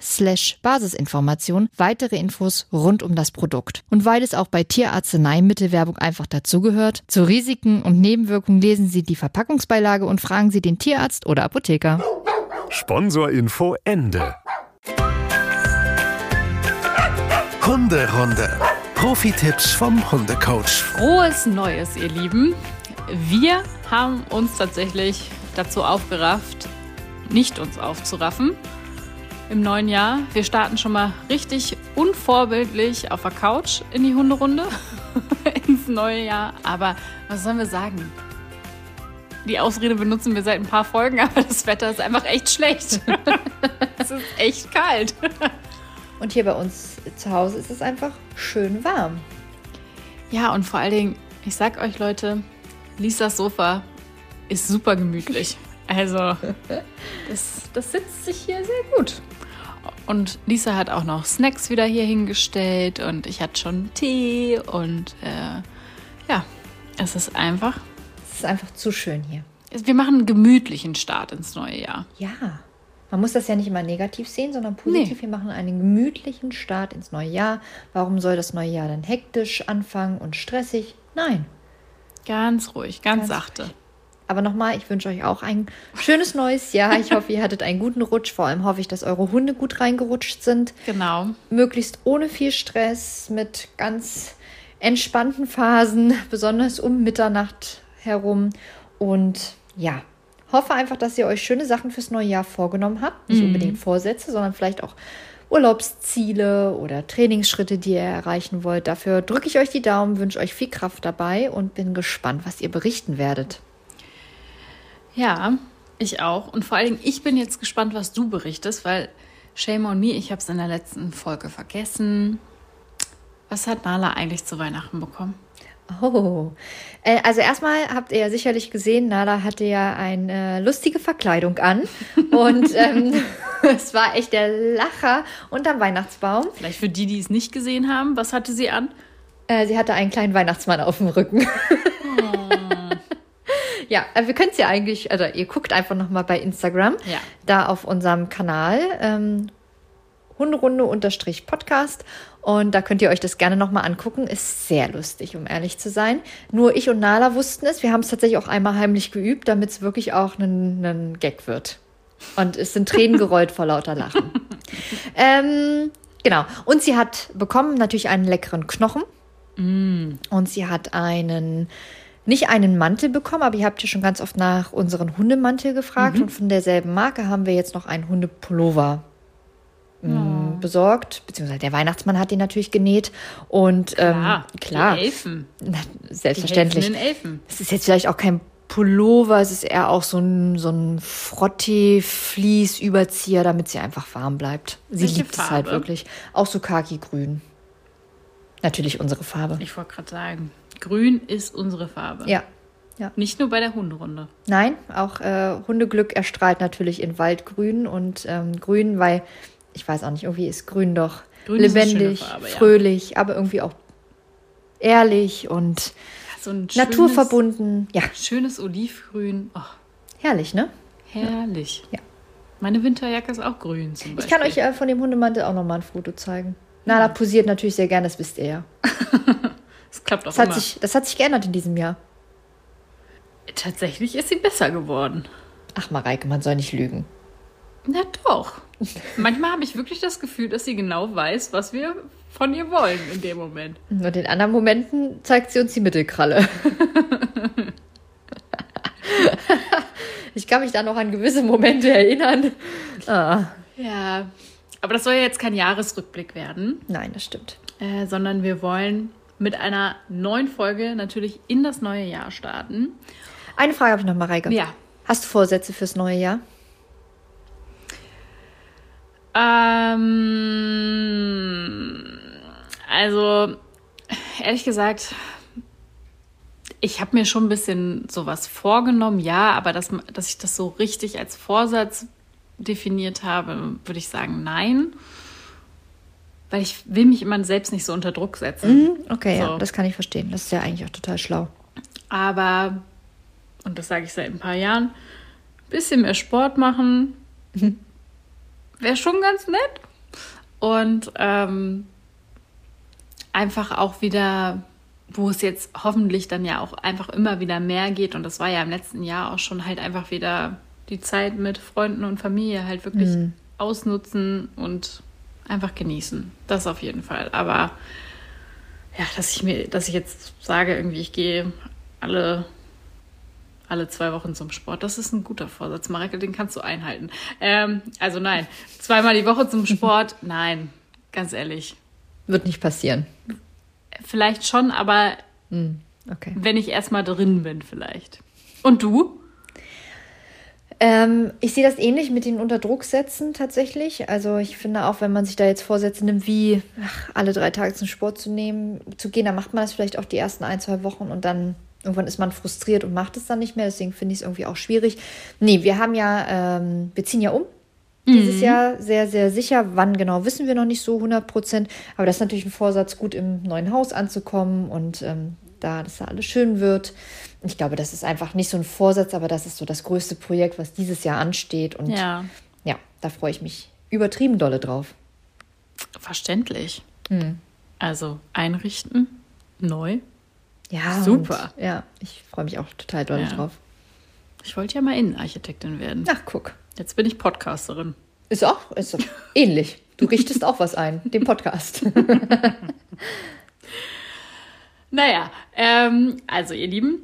slash Basisinformation weitere Infos rund um das Produkt. Und weil es auch bei Tierarzneimittelwerbung einfach dazugehört, zu Risiken und Nebenwirkungen lesen Sie die Verpackungsbeilage und fragen Sie den Tierarzt oder Apotheker. Sponsorinfo Ende. Hunderunde. Profi-Tipps vom Hundecoach. Frohes Neues, ihr Lieben. Wir haben uns tatsächlich dazu aufgerafft, nicht uns aufzuraffen im neuen Jahr. Wir starten schon mal richtig unvorbildlich auf der Couch in die Hunderunde ins neue Jahr. Aber was sollen wir sagen? Die Ausrede benutzen wir seit ein paar Folgen, aber das Wetter ist einfach echt schlecht. es ist echt kalt. Und hier bei uns zu Hause ist es einfach schön warm. Ja, und vor allen Dingen, ich sag euch Leute, Lisas Sofa ist super gemütlich. Also, das, das sitzt sich hier sehr gut. Und Lisa hat auch noch Snacks wieder hier hingestellt und ich hatte schon Tee und äh, ja, es ist einfach. Es ist einfach zu schön hier. Wir machen einen gemütlichen Start ins neue Jahr. Ja. Man muss das ja nicht immer negativ sehen, sondern positiv. Nee. Wir machen einen gemütlichen Start ins neue Jahr. Warum soll das neue Jahr dann hektisch anfangen und stressig? Nein. Ganz ruhig, ganz, Ganz sachte. Aber nochmal, ich wünsche euch auch ein schönes neues Jahr. Ich hoffe, ihr hattet einen guten Rutsch. Vor allem hoffe ich, dass eure Hunde gut reingerutscht sind. Genau. Möglichst ohne viel Stress, mit ganz entspannten Phasen, besonders um Mitternacht herum. Und ja, hoffe einfach, dass ihr euch schöne Sachen fürs neue Jahr vorgenommen habt. Nicht unbedingt Vorsätze, sondern vielleicht auch Urlaubsziele oder Trainingsschritte, die ihr erreichen wollt. Dafür drücke ich euch die Daumen, wünsche euch viel Kraft dabei und bin gespannt, was ihr berichten werdet. Ja, ich auch. Und vor allen Dingen, ich bin jetzt gespannt, was du berichtest, weil Shame on me, ich habe es in der letzten Folge vergessen. Was hat Nala eigentlich zu Weihnachten bekommen? Oh, äh, also erstmal habt ihr ja sicherlich gesehen, Nala hatte ja eine lustige Verkleidung an und ähm, es war echt der Lacher unterm Weihnachtsbaum. Vielleicht für die, die es nicht gesehen haben, was hatte sie an? Äh, sie hatte einen kleinen Weihnachtsmann auf dem Rücken. ja, äh, wir können es ja eigentlich, also ihr guckt einfach nochmal bei Instagram, Ja. da auf unserem Kanal ähm, Hunderunde-Podcast und da könnt ihr euch das gerne nochmal angucken. Ist sehr lustig, um ehrlich zu sein. Nur ich und Nala wussten es. Wir haben es tatsächlich auch einmal heimlich geübt, damit es wirklich auch ein, Gag wird. Und es sind Tränen gerollt vor lauter Lachen. ähm, genau. Und sie hat bekommen natürlich einen leckeren Knochen. Und sie hat einen, nicht einen Mantel bekommen, aber ihr habt ja schon ganz oft nach unseren Hundemantel gefragt. Und von derselben Marke haben wir jetzt noch einen Hundepullover mm, besorgt. Beziehungsweise der Weihnachtsmann hat den natürlich genäht. Und ähm, klar, Die Elfen. na, Die selbstverständlich. helfenden Elfen. Es ist jetzt vielleicht auch kein Pullover, es ist eher auch so ein, so ein Frottee-Vlies-Überzieher, damit sie einfach warm bleibt. Sie Welche liebt es halt Farbe? wirklich. Auch so khaki-grün. Natürlich unsere Farbe. Ich wollte gerade sagen, grün ist unsere Farbe. Ja. Nicht nur bei der Hunderunde. Nein, auch äh, Hundeglück erstrahlt natürlich in Waldgrün und ähm, Grün, weil ich weiß auch nicht, irgendwie ist Grün doch Grün lebendig, Farbe, ja. fröhlich, aber irgendwie auch ehrlich und So ein schönes, naturverbunden. Ja, Schönes Olivgrün. Oh, herrlich, ne? herrlich. Ja. Meine Winterjacke ist auch grün zum Ich Beispiel. kann euch äh, von dem Hundemantel auch nochmal ein Foto zeigen. Nala posiert natürlich sehr gern, das wisst ihr ja. Das klappt auch Das hat, immer. sich, das hat sich geändert in diesem Jahr. Tatsächlich ist sie besser geworden. Ach, Mareike, man soll nicht lügen. Na doch. Manchmal habe ich wirklich das Gefühl, dass sie genau weiß, was wir von ihr wollen in dem Moment. Und in anderen Momenten zeigt sie uns die Mittelkralle. ich kann mich da noch an gewisse Momente erinnern. Ah. Ja, aber das soll ja jetzt kein Jahresrückblick werden, Nein, das stimmt. äh, sondern wir wollen mit einer neuen Folge natürlich in das neue Jahr starten. Eine Frage habe ich noch, Mareike. Ja. Hast du Vorsätze fürs neue Jahr? Ähm, also, ehrlich gesagt, ich habe mir schon ein bisschen sowas vorgenommen, ja, aber dass, dass ich das so richtig als Vorsatz definiert habe, würde ich sagen, nein. Weil ich will mich immer selbst nicht so unter Druck setzen. Okay, ja, So. das kann ich verstehen. Das ist ja eigentlich auch total schlau. Aber, und das sage ich seit ein paar Jahren, ein bisschen mehr Sport machen wäre schon ganz nett. Und ähm, einfach auch wieder, wo es jetzt hoffentlich dann ja auch einfach immer wieder mehr geht. Und das war ja im letzten Jahr auch schon halt einfach wieder die Zeit mit Freunden und Familie halt wirklich ausnutzen und einfach genießen. Das auf jeden Fall. Aber ja, dass ich mir, dass ich jetzt sage, irgendwie, ich gehe alle, alle zwei Wochen zum Sport, das ist ein guter Vorsatz. Mareke, den kannst du einhalten. Ähm, also nein, zweimal die Woche zum Sport, nein, ganz ehrlich. Wird nicht passieren. Vielleicht schon, aber Okay. wenn ich erstmal drin bin, vielleicht. Und du? Ähm, ich sehe das ähnlich mit den Unterdrucksätzen tatsächlich. Also ich finde auch, wenn man sich da jetzt Vorsätze nimmt, wie ach, alle drei Tage zum Sport zu nehmen, zu gehen, dann macht man das vielleicht auch die ersten ein, zwei Wochen und dann irgendwann ist man frustriert und macht es dann nicht mehr. Deswegen finde ich es irgendwie auch schwierig. Nee, wir haben ja, ähm, wir ziehen ja um. Dieses Jahr sehr, sehr sicher. Wann genau, wissen wir noch nicht so 100 Prozent. Aber das ist natürlich ein Vorsatz, gut im neuen Haus anzukommen und ähm, da, dass da alles schön wird. Ich glaube, das ist einfach nicht so ein Vorsatz, aber das ist so das größte Projekt, was dieses Jahr ansteht. Und ja, Ja, da freue ich mich übertrieben dolle drauf. verständlich. Also einrichten, neu. Ja, Super. Und, ja, ich freue mich auch total doll Ja. drauf. Ich wollte ja mal Innenarchitektin werden. Ach, guck. Jetzt bin ich Podcasterin. Ist auch ist ähnlich. Du richtest auch was ein, den Podcast. Naja, ähm, also ihr Lieben,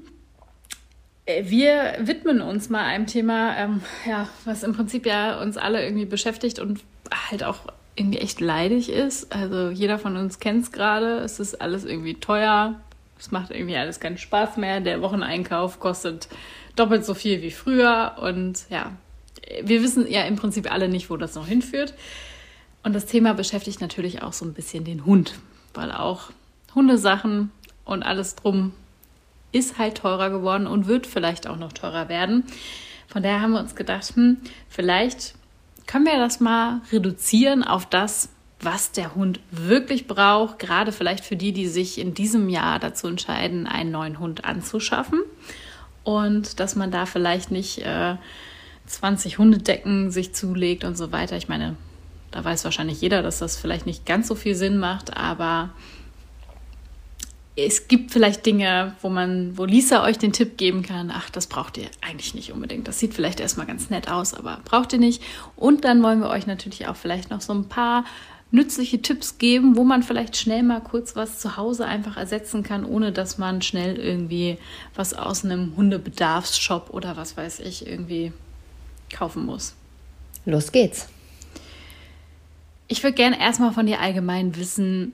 äh, wir widmen uns mal einem Thema, ähm, ja, was im Prinzip ja uns alle irgendwie beschäftigt und halt auch irgendwie echt leidig ist. Also jeder von uns kennt es gerade. Es ist alles irgendwie teuer. Es macht irgendwie alles keinen Spaß mehr. Der Wocheneinkauf kostet doppelt so viel wie früher. Und ja, wir wissen ja im Prinzip alle nicht, wo das noch hinführt. Und das Thema beschäftigt natürlich auch so ein bisschen den Hund, weil auch Hundesachen und alles drum ist halt teurer geworden und wird vielleicht auch noch teurer werden. Von daher haben wir uns gedacht, hm, vielleicht können wir das mal reduzieren auf das, was der Hund wirklich braucht, gerade vielleicht für die, die sich in diesem Jahr dazu entscheiden, einen neuen Hund anzuschaffen. Und dass man da vielleicht nicht äh, 20 Hundedecken sich zulegt und so weiter. Ich meine, da weiß wahrscheinlich jeder, dass das vielleicht nicht ganz so viel Sinn macht, aber es gibt vielleicht Dinge, wo man, wo Lisa euch den Tipp geben kann, ach, das braucht ihr eigentlich nicht unbedingt. Das sieht vielleicht erstmal ganz nett aus, aber braucht ihr nicht. Und dann wollen wir euch natürlich auch vielleicht noch so ein paar nützliche Tipps geben, wo man vielleicht schnell mal kurz was zu Hause einfach ersetzen kann, ohne dass man schnell irgendwie was aus einem Hundebedarfsshop oder was weiß ich irgendwie kaufen muss. Los geht's. Ich würde gerne erstmal von dir allgemein wissen,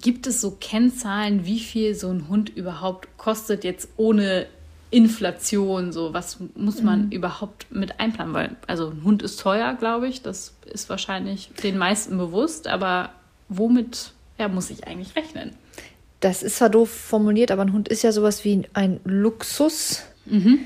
gibt es so Kennzahlen, wie viel so ein Hund überhaupt kostet, jetzt ohne Inflation? So, was muss man überhaupt mit einplanen? Weil, also ein Hund ist teuer, glaube ich. Das ist wahrscheinlich den meisten bewusst, aber womit ja, muss ich eigentlich rechnen? Das ist zwar doof formuliert, aber ein Hund ist ja sowas wie ein Luxus. Äh,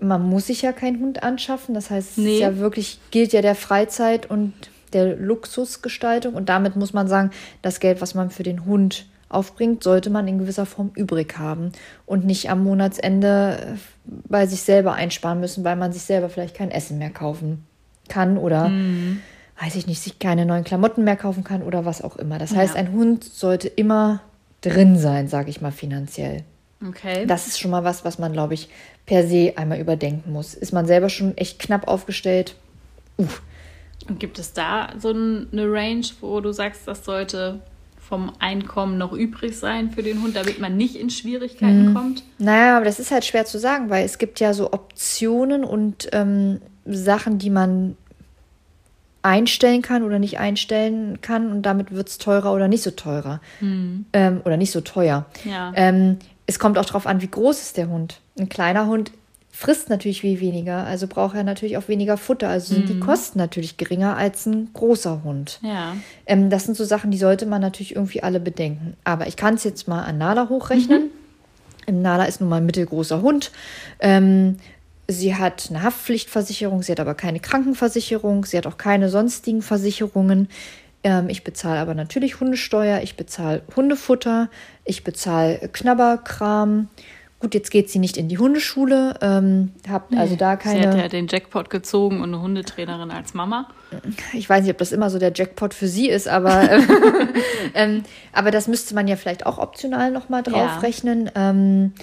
Man muss sich ja keinen Hund anschaffen. Das heißt, es Nee. ist ja wirklich, gilt ja der Freizeit und der Luxusgestaltung. Und damit muss man sagen, das Geld, was man für den Hund aufbringt, sollte man in gewisser Form übrig haben und nicht am Monatsende äh, bei sich selber einsparen müssen, weil man sich selber vielleicht kein Essen mehr kaufen kann oder weiß ich nicht, sich keine neuen Klamotten mehr kaufen kann oder was auch immer. Das heißt, Ja. ein Hund sollte immer drin sein, sage ich mal finanziell. Okay. Das ist schon mal was, was man, glaube ich, per se einmal überdenken muss. Ist man selber schon echt knapp aufgestellt? Uh. Und gibt es da so eine Range, wo du sagst, das sollte vom Einkommen noch übrig sein für den Hund, damit man nicht in Schwierigkeiten mhm. kommt? Naja, aber das ist halt schwer zu sagen, weil es gibt ja so Optionen und ähm, Sachen, die man einstellen kann oder nicht einstellen kann und damit wird es teurer oder nicht so teurer. Mhm. Ähm, oder nicht so teuer. Ja. Ähm, es kommt auch darauf an, wie groß ist der Hund. Ein kleiner Hund frisst natürlich viel weniger, also braucht er natürlich auch weniger Futter. Also sind mhm. die Kosten natürlich geringer als ein großer Hund. Ja. Ähm, das sind so Sachen, die sollte man natürlich irgendwie alle bedenken. Aber ich kann es jetzt mal an Nala hochrechnen. Mhm. Nala ist nun mal ein mittelgroßer Hund. Ähm, sie hat eine Haftpflichtversicherung, sie hat aber keine Krankenversicherung, sie hat auch keine sonstigen Versicherungen. Ähm, ich bezahle aber natürlich Hundesteuer, ich bezahle Hundefutter, ich bezahle Knabberkram. Gut, jetzt geht sie nicht in die Hundeschule, ähm, habt also da keine. Sie hat ja den Jackpot gezogen und eine Hundetrainerin als Mama. Ich weiß nicht, ob das immer so der Jackpot für sie ist, aber, ähm, aber das müsste man ja vielleicht auch optional nochmal draufrechnen. Ja. Ähm,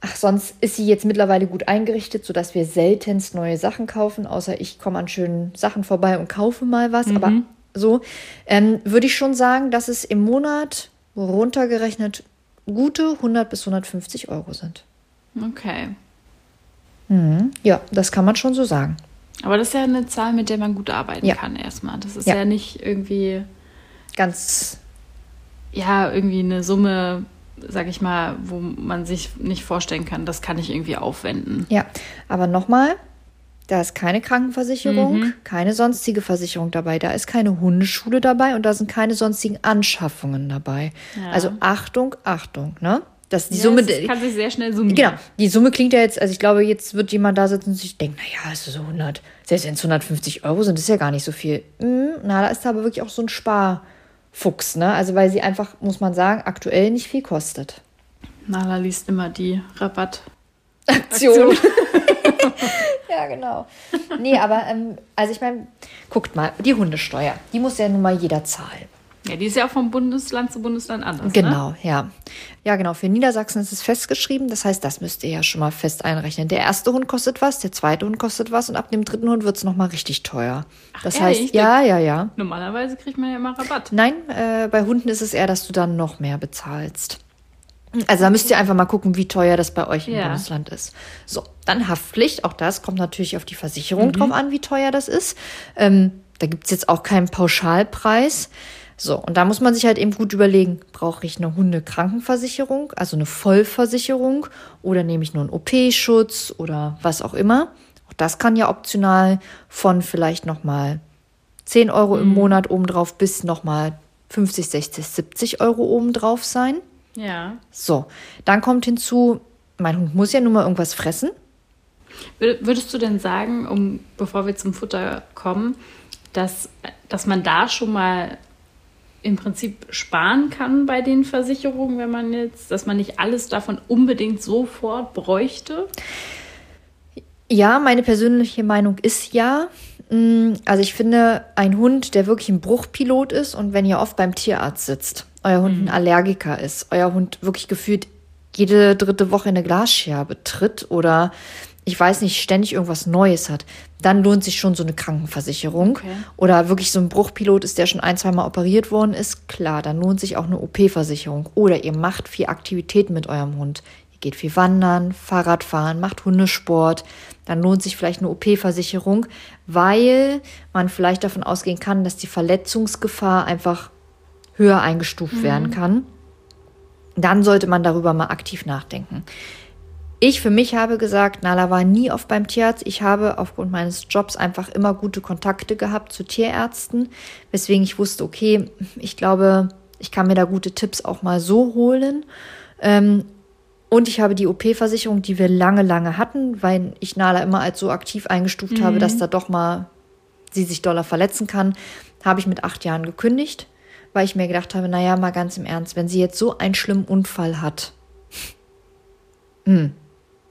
ach, sonst ist sie jetzt mittlerweile gut eingerichtet, sodass wir seltenst neue Sachen kaufen, außer ich komme an schönen Sachen vorbei und kaufe mal was. Mhm. Aber so ähm, würde ich schon sagen, dass es im Monat runtergerechnet gute 100 bis 150 Euro sind. Okay. Mhm. Ja, das kann man schon so sagen. Aber das ist ja eine Zahl, mit der man gut arbeiten ja. kann erstmal. Das ist ja. ja nicht irgendwie ganz ja, irgendwie eine Summe, sag ich mal, wo man sich nicht vorstellen kann, das kann ich irgendwie aufwenden. Ja, aber nochmal, da ist keine Krankenversicherung, mhm. keine sonstige Versicherung dabei, da ist keine Hundeschule dabei und da sind keine sonstigen Anschaffungen dabei. Ja. Also Achtung, Achtung, ne? Das, die ja, Summe, das kann sich sehr schnell summieren. Genau. Die Summe klingt ja jetzt, also ich glaube, jetzt wird jemand da sitzen und sich denken, naja, es ist so 100, selbst wenn es 150 Euro sind, ist ja gar nicht so viel. Hm, na, da ist aber wirklich auch so ein Sparfuchs, ne? Also, weil sie einfach, muss man sagen, aktuell nicht viel kostet. Nala liest immer die Rabattaktion. Aktion. ja, genau. Nee, aber, ähm, also ich meine, guckt mal, die Hundesteuer, die muss ja nun mal jeder zahlen. Ja, die ist ja auch vom Bundesland zu Bundesland anders. Genau, ne? ja. Ja, genau. Für Niedersachsen ist es festgeschrieben. Das heißt, das müsst ihr ja schon mal fest einrechnen. Der erste Hund kostet was, der zweite Hund kostet was und ab dem dritten Hund wird es nochmal richtig teuer. Ach, das ehrlich? heißt, ja, ja, ja. Normalerweise kriegt man ja immer Rabatt. Nein, äh, bei Hunden ist es eher, dass du dann noch mehr bezahlst. Also da müsst ihr einfach mal gucken, wie teuer das bei euch im ja. Bundesland ist. So, dann Haftpflicht. Auch das kommt natürlich auf die Versicherung mhm. drauf an, wie teuer das ist. Ähm, da gibt's jetzt auch keinen Pauschalpreis. So, und da muss man sich halt eben gut überlegen, brauche ich eine Hundekrankenversicherung, also eine Vollversicherung, oder nehme ich nur einen OP-Schutz oder was auch immer. Auch das kann ja optional von vielleicht nochmal 10 Euro mhm. im Monat obendrauf bis nochmal 50, 60, 70 Euro obendrauf sein. Ja. So, dann kommt hinzu, mein Hund muss ja nun mal irgendwas fressen. Würdest du denn sagen, um bevor wir zum Futter kommen, dass, dass man da schon mal im Prinzip sparen kann bei den Versicherungen, wenn man jetzt, dass man nicht alles davon unbedingt sofort bräuchte? Ja, meine persönliche Meinung ist ja. Mm, also ich finde, ein Hund, der wirklich ein Bruchpilot ist und wenn ihr oft beim Tierarzt sitzt euer Hund ein mhm. Allergiker ist, euer Hund wirklich gefühlt jede dritte Woche eine Glasscherbe tritt oder ich weiß nicht, ständig irgendwas Neues hat, dann lohnt sich schon so eine Krankenversicherung. Okay. Oder wirklich so ein Bruchpilot ist, der schon ein, zwei Mal operiert worden ist, klar, dann lohnt sich auch eine OP-Versicherung. Oder ihr macht viel Aktivitäten mit eurem Hund. Ihr geht viel wandern, Fahrradfahren, macht Hundesport. Dann lohnt sich vielleicht eine OP-Versicherung, weil man vielleicht davon ausgehen kann, dass die Verletzungsgefahr einfach höher eingestuft mhm. werden kann, dann sollte man darüber mal aktiv nachdenken. Ich für mich habe gesagt, Nala war nie oft beim Tierarzt. Ich habe aufgrund meines Jobs einfach immer gute Kontakte gehabt zu Tierärzten, weswegen ich wusste, okay, ich glaube, ich kann mir da gute Tipps auch mal so holen. Ähm, und ich habe die OP-Versicherung, die wir lange, lange hatten, weil ich Nala immer als so aktiv eingestuft mhm. habe, dass da doch mal sie sich doller verletzen kann, habe ich mit acht Jahren gekündigt weil ich mir gedacht habe, naja, mal ganz im Ernst, wenn sie jetzt so einen schlimmen Unfall hat, hm,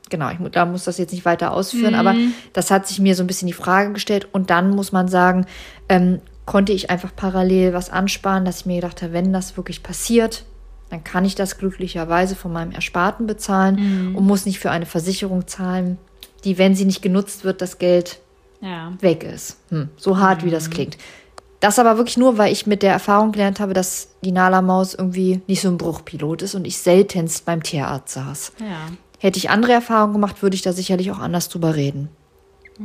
genau, ich da muss das jetzt nicht weiter ausführen, mhm. aber das hat sich mir so ein bisschen die Frage gestellt und dann muss man sagen, ähm, konnte ich einfach parallel was ansparen, dass ich mir gedacht habe, wenn das wirklich passiert, dann kann ich das glücklicherweise von meinem Ersparten bezahlen mhm. und muss nicht für eine Versicherung zahlen, die, wenn sie nicht genutzt wird, das Geld Ja. weg ist. Hm, so hart, wie das klingt. Das aber wirklich nur, weil ich mit der Erfahrung gelernt habe, dass die Nala-Maus irgendwie nicht so ein Bruchpilot ist und ich seltenst beim Tierarzt saß. Ja. Hätte ich andere Erfahrungen gemacht, würde ich da sicherlich auch anders drüber reden.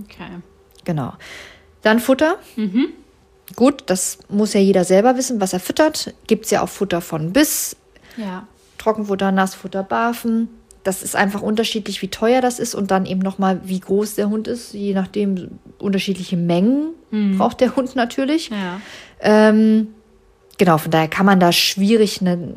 Okay. Genau. Dann Futter. Gut, das muss ja jeder selber wissen, was er füttert. Gibt es ja auch Futter von bis, Ja. Trockenfutter, Nassfutter, Barfen. Das ist einfach unterschiedlich, wie teuer das ist und dann eben nochmal, wie groß der Hund ist. Je nachdem, unterschiedliche Mengen braucht der Hund natürlich. Ja. Ähm, genau, von daher kann man da schwierig eine,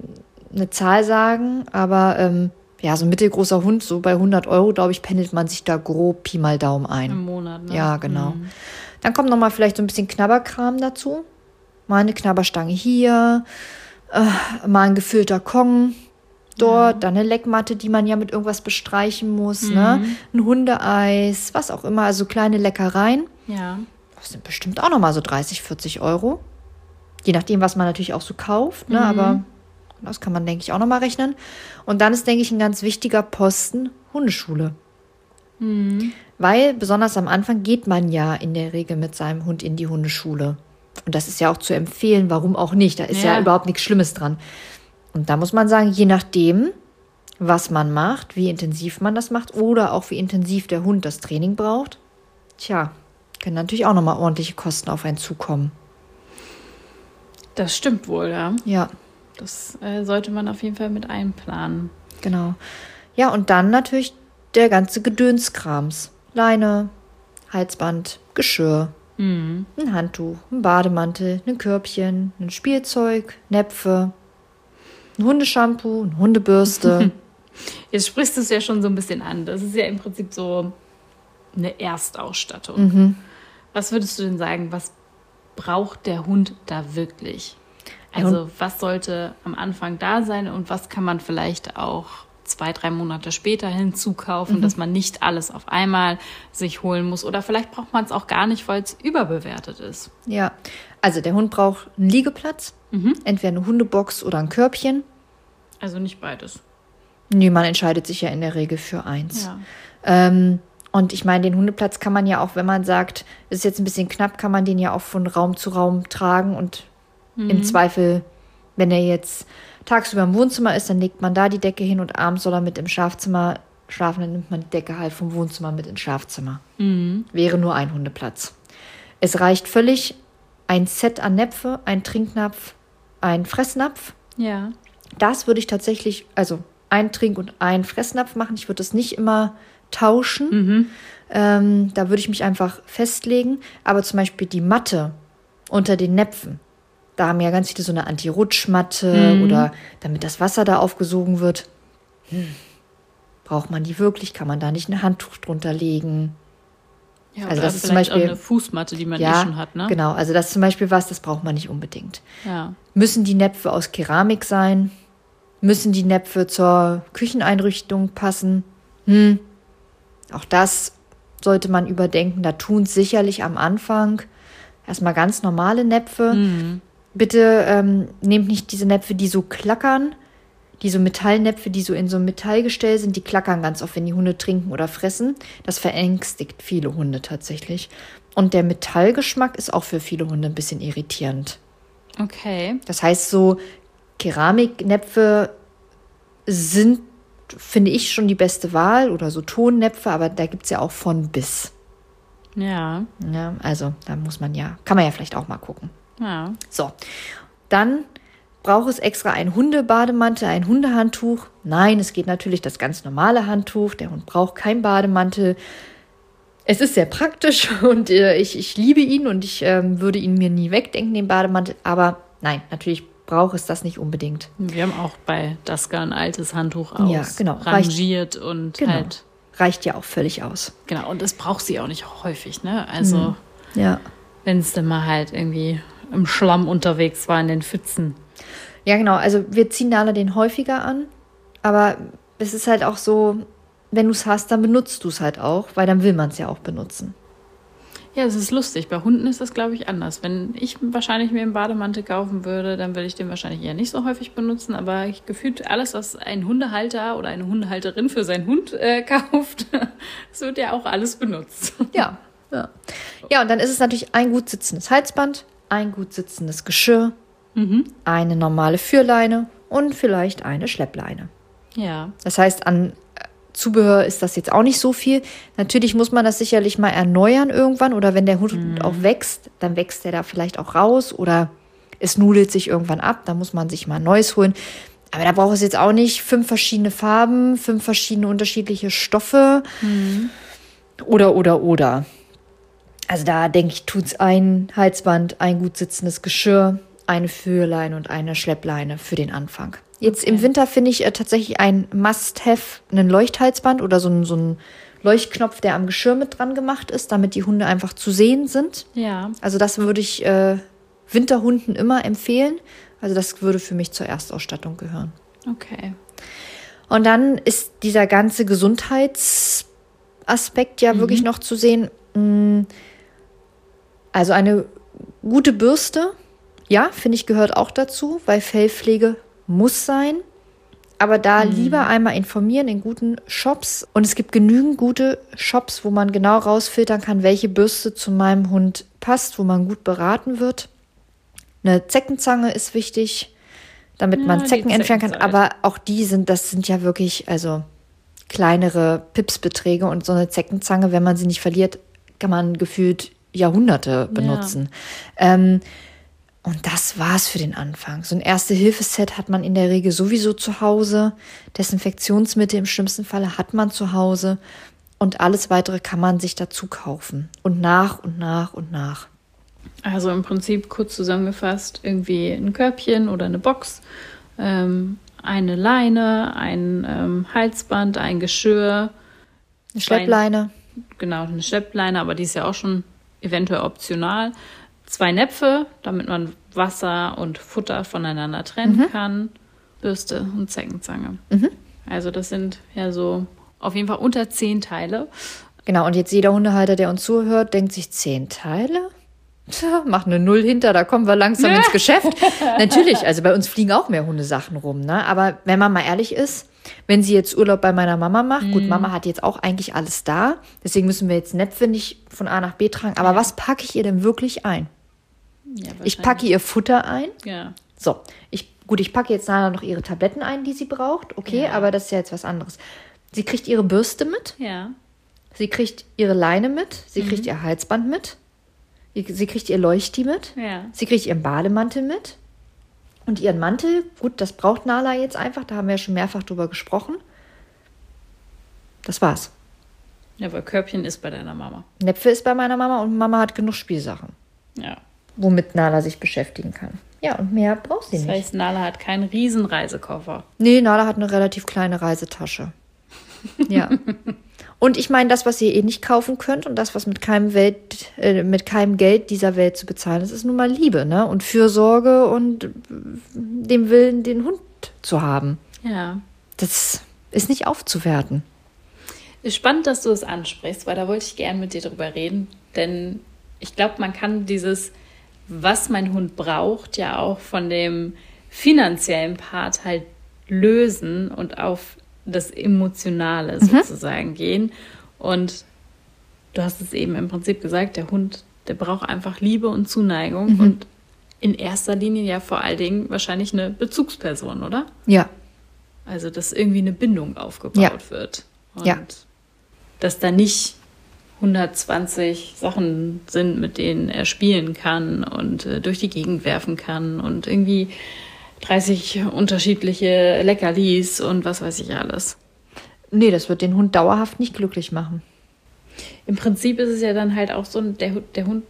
eine Zahl sagen, aber ähm, ja, so ein mittelgroßer Hund, so bei 100 Euro, glaube ich, pendelt man sich da grob Pi mal Daumen ein. Im Monat, ne? Ja, genau. Dann kommt noch mal vielleicht so ein bisschen Knabberkram dazu. Mal eine Knabberstange hier, äh, mal ein gefüllter Kong dort, dann eine Leckmatte, die man ja mit irgendwas bestreichen muss, ne? Ein Hundeeis, was auch immer, also kleine Leckereien. Ja. Das sind bestimmt auch noch mal so 30, 40 Euro. Je nachdem, was man natürlich auch so kauft, ne? Aber das kann man, denke ich, auch noch mal rechnen. Und dann ist, denke ich, ein ganz wichtiger Posten Hundeschule. Weil besonders am Anfang geht man ja in der Regel mit seinem Hund in die Hundeschule. Und das ist ja auch zu empfehlen, warum auch nicht. Da ist ja, Ja. überhaupt nichts Schlimmes dran. Und da muss man sagen, je nachdem, was man macht, wie intensiv man das macht oder auch wie intensiv der Hund das Training braucht, tja, können natürlich auch nochmal ordentliche Kosten auf einen zukommen. Das stimmt wohl, ja. Ja, Das äh, sollte man auf jeden Fall mit einplanen. genau. Ja, und dann natürlich der ganze Gedönskrams. Leine, Halsband, Geschirr, ein Handtuch, ein Bademantel, ein Körbchen, ein Spielzeug, Näpfe, ein Hundeshampoo, eine Hundebürste. Jetzt sprichst du es ja schon so ein bisschen an. Das ist ja im Prinzip so eine Erstausstattung. Mhm. Was würdest du denn sagen, was braucht der Hund da wirklich? Also was sollte am Anfang da sein und was kann man vielleicht auch zwei, drei Monate später hinzukaufen, Mhm. dass man nicht alles auf einmal sich holen muss. Oder vielleicht braucht man es auch gar nicht, weil es überbewertet ist. ja, also der Hund braucht einen Liegeplatz, entweder eine Hundebox oder ein Körbchen. Also nicht beides. Nee, man entscheidet sich ja in der Regel für eins. Ja. Ähm, und ich meine, den Hundeplatz kann man ja auch, wenn man sagt, es ist jetzt ein bisschen knapp, kann man den ja auch von Raum zu Raum tragen und im Zweifel, wenn er jetzt tagsüber im Wohnzimmer ist, dann legt man da die Decke hin und abends soll er mit im Schlafzimmer schlafen, dann nimmt man die Decke halt vom Wohnzimmer mit ins Schlafzimmer. Wäre nur ein Hundeplatz. Es reicht völlig ein Set an Näpfe, ein Trinknapf, ein Fressnapf. Ja. Das würde ich tatsächlich, also ein Trink- und ein Fressnapf machen. Ich würde das nicht immer tauschen. Ähm, da würde ich mich einfach festlegen. Aber zum Beispiel die Matte unter den Näpfen, da haben ja ganz viele so eine Anti-Rutschmatte oder damit das Wasser da aufgesogen wird. Hm. Braucht man die wirklich? Kann man da nicht ein Handtuch drunter legen? ja Also das ist zum Beispiel- eine Fußmatte, die man eh ja, schon hat, ne? genau. Also das ist zum Beispiel was, das braucht man nicht unbedingt. Ja. Müssen die Näpfe aus Keramik sein? Müssen die Näpfe zur Kücheneinrichtung passen? Hm. Auch das sollte man überdenken. Da tun sicherlich am Anfang erstmal ganz normale Näpfe. Bitte ähm, nehmt nicht diese Näpfe, die so klackern. Die so Metallnäpfe, die so in so einem Metallgestell sind, die klackern ganz oft, wenn die Hunde trinken oder fressen. Das verängstigt viele Hunde tatsächlich. Und der Metallgeschmack ist auch für viele Hunde ein bisschen irritierend. Okay. Das heißt, so Keramiknäpfe sind, finde ich, schon die beste Wahl oder so Tonnäpfe, aber da gibt es ja auch von bis. Ja. Ja, also da muss man ja, kann man ja vielleicht auch mal gucken. Ja. So, dann braucht es extra ein Hundebademantel, ein Hundehandtuch. Nein, es geht natürlich das ganz normale Handtuch. Der Hund braucht kein Bademantel. Es ist sehr praktisch und äh, ich, ich liebe ihn und ich ähm, würde ihn mir nie wegdenken, den Bademantel. Aber nein, natürlich braucht es das nicht unbedingt. Wir haben auch bei Daska ein altes Handtuch aus. Ja, genau. Reicht- Rangiert und Genau. halt. Reicht ja auch völlig aus. Genau. Und das braucht sie auch nicht häufig, ne? Also, Ja. wenn es dann mal halt irgendwie im Schlamm unterwegs war, in den Pfützen. Ja, genau. Also wir ziehen Nala den häufiger an, aber es ist halt auch so, wenn du es hast, dann benutzt du es halt auch, weil dann will man es ja auch benutzen. Ja, es ist lustig. Bei Hunden ist das, glaube ich, anders. Wenn ich wahrscheinlich mir einen Bademantel kaufen würde, dann würde ich den wahrscheinlich eher nicht so häufig benutzen. Aber ich gefühlt alles, was ein Hundehalter oder eine Hundehalterin für seinen Hund äh, kauft, das wird ja auch alles benutzt. Ja, Ja. ja, und dann ist es natürlich ein gut sitzendes Halsband, ein gut sitzendes Geschirr, eine normale Führleine und vielleicht eine Schleppleine. Ja. Das heißt, an äh, Zubehör ist das jetzt auch nicht so viel. Natürlich muss man das sicherlich mal erneuern irgendwann oder wenn der Hund auch wächst, dann wächst der da vielleicht auch raus oder es nudelt sich irgendwann ab, da muss man sich mal ein neues holen. Aber da braucht es jetzt auch nicht fünf verschiedene Farben, fünf verschiedene unterschiedliche Stoffe oder, oder, oder. Also da denke ich, tut's ein Halsband, ein gut sitzendes Geschirr, eine Führleine und eine Schleppleine für den Anfang. Jetzt im Winter finde ich äh, tatsächlich ein Must-Have, einen Leuchthalsband oder so ein, so ein Leuchtknopf, der am Geschirr mit dran gemacht ist, damit die Hunde einfach zu sehen sind. Ja. Also das würde ich äh, Winterhunden immer empfehlen. Also das würde für mich zur Erstausstattung gehören. Okay. Und dann ist dieser ganze Gesundheitsaspekt ja wirklich noch zu sehen. Mm, Also eine gute Bürste, ja, finde ich, gehört auch dazu, weil Fellpflege muss sein. Aber da lieber einmal informieren in guten Shops. Und es gibt genügend gute Shops, wo man genau rausfiltern kann, welche Bürste zu meinem Hund passt, wo man gut beraten wird. Eine Zeckenzange ist wichtig, damit Ja, man Zecken entfernen kann. Aber auch die sind, das sind ja wirklich, also kleinere Pipsbeträge und so eine Zeckenzange, wenn man sie nicht verliert, kann man gefühlt Jahrhunderte benutzen. Ähm, und das war's für den Anfang. So ein Erste-Hilfe-Set hat man in der Regel sowieso zu Hause. Desinfektionsmittel im schlimmsten Falle hat man zu Hause. Und alles weitere kann man sich dazu kaufen. Und nach und nach und nach. Also im Prinzip kurz zusammengefasst, irgendwie ein Körbchen oder eine Box, ähm, eine Leine, ein ähm, Halsband, ein Geschirr, Eine Schleppleine. genau, eine Schleppleine, aber die ist ja auch schon eventuell optional. Zwei Näpfe, damit man Wasser und Futter voneinander trennen kann. Bürste und Zeckenzange. Also das sind ja so auf jeden Fall unter zehn Teile. Genau, und jetzt jeder Hundehalter, der uns zuhört, denkt sich zehn Teile? Tja, mach eine Null hinter, da kommen wir langsam ins Geschäft. Natürlich, also bei uns fliegen auch mehr Hundesachen rum, ne? Aber wenn man mal ehrlich ist, wenn sie jetzt Urlaub bei meiner Mama macht, gut, Mama hat jetzt auch eigentlich alles da, deswegen müssen wir jetzt Näpfe nicht von A nach B tragen. Aber was packe ich ihr denn wirklich ein? Ja, Ich packe ihr Futter ein. Ja. So, ich, gut, ich packe jetzt nachher noch ihre Tabletten ein, die sie braucht. Okay, Ja. aber das ist ja jetzt was anderes. Sie kriegt ihre Bürste mit. Ja. Sie kriegt ihre Leine mit, sie Mhm. kriegt ihr Halsband mit, sie kriegt ihr Leuchti mit, Ja. sie kriegt ihren Bademantel mit und ihren Mantel. Gut, das braucht Nala jetzt einfach, da haben wir ja schon mehrfach drüber gesprochen. Das war's. Ja, weil Körbchen ist bei deiner Mama. Näpfe ist bei meiner Mama und Mama hat genug Spielsachen, Ja. womit Nala sich beschäftigen kann. Ja, und mehr braucht sie Das nicht. heißt, Nala hat keinen riesen Reisekoffer. Nee, Nala hat eine relativ kleine Reisetasche. Ja. Und ich meine, das, was ihr eh nicht kaufen könnt und das, was mit keinem Welt, äh, mit keinem Geld dieser Welt zu bezahlen ist, ist nun mal Liebe, ne? Und Fürsorge und äh, dem Willen, den Hund zu haben. Ja. Das ist nicht aufzuwerten. Ist spannend, dass du es ansprichst, weil da wollte ich gern mit dir drüber reden. Denn ich glaube, man kann dieses, was mein Hund braucht, ja auch von dem finanziellen Part halt lösen und auf das Emotionale sozusagen gehen. Und du hast es eben im Prinzip gesagt, der Hund, der braucht einfach Liebe und Zuneigung und in erster Linie ja vor allen Dingen wahrscheinlich eine Bezugsperson, oder? Ja. Also, dass irgendwie eine Bindung aufgebaut Ja. wird. Und Ja. Dass da nicht 120 Sachen sind, mit denen er spielen kann und äh, durch die Gegend werfen kann und irgendwie 30 unterschiedliche Leckerlis und was weiß ich alles. Nee, das wird den Hund dauerhaft nicht glücklich machen. Im Prinzip ist es ja dann halt auch so, der, der Hund,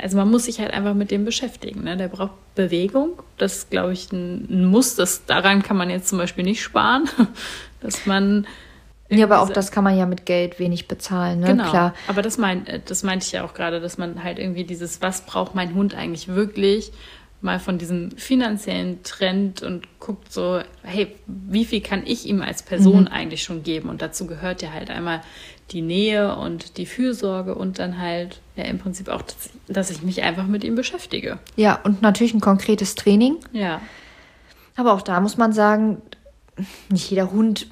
also man muss sich halt einfach mit dem beschäftigen. Ne? Der braucht Bewegung. Das ist, glaube ich, ein, ein Muss. Das, daran kann man jetzt zum Beispiel nicht sparen. Dass man. Ja, aber auch das kann man ja mit Geld wenig bezahlen, ne? Genau. Klar. Aber das, mein, äh, das meinte ich ja auch gerade, dass man halt irgendwie dieses, was braucht mein Hund eigentlich wirklich, mal von diesem finanziellen Trend und guckt so, hey, wie viel kann ich ihm als Person eigentlich schon geben? Und dazu gehört ja halt einmal die Nähe und die Fürsorge und dann halt ja im Prinzip auch, dass ich mich einfach mit ihm beschäftige. Ja, und natürlich ein konkretes Training. Ja. Aber auch da muss man sagen, nicht jeder Hund